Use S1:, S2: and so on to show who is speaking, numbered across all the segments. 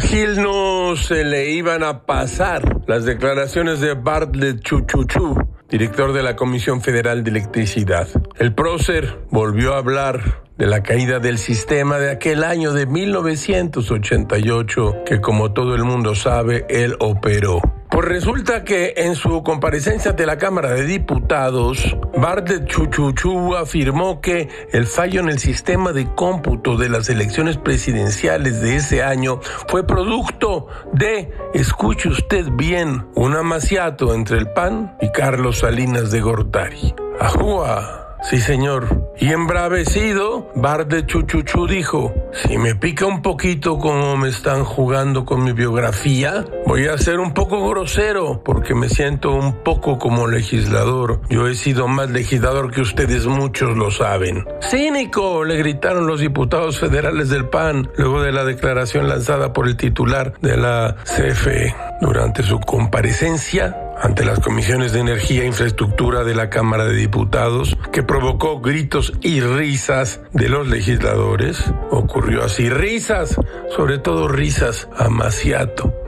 S1: Gil no se le iban a pasar las declaraciones de Bartlett Chuchuchu, director de la Comisión Federal de Electricidad. El prócer volvió a hablar de la caída del sistema de aquel año de 1988 que como todo el mundo sabe, él operó. Pues resulta que en su comparecencia ante la Cámara de Diputados, Bartlett Chuchuchu afirmó que el fallo en el sistema de cómputo de las elecciones presidenciales de ese año fue producto de, escuche usted bien, un amaciato entre el PAN y Carlos Salinas de Gortari. ¡Ajúa! Sí, señor. Y embravecido, Bar de Chuchuchu dijo, si me pica un poquito como me están jugando con mi biografía, voy a ser un poco grosero porque me siento un poco como legislador. Yo he sido más legislador que ustedes muchos lo saben. Cínico, le gritaron los diputados federales del PAN luego de la declaración lanzada por el titular de la CFE durante su comparecencia ante las comisiones de energía e infraestructura de la Cámara de Diputados, que provocó gritos y risas de los legisladores. Ocurrió así, risas, sobre todo risas a.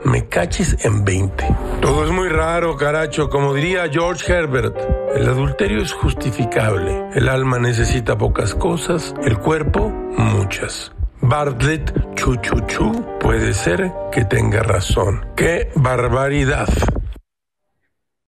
S1: Me cachis en 20. Todo es muy raro, caracho, como diría George Herbert. El adulterio es justificable. El alma necesita pocas cosas, el cuerpo muchas. Bartlett Chuchuchu puede ser que tenga razón. ¡Qué barbaridad!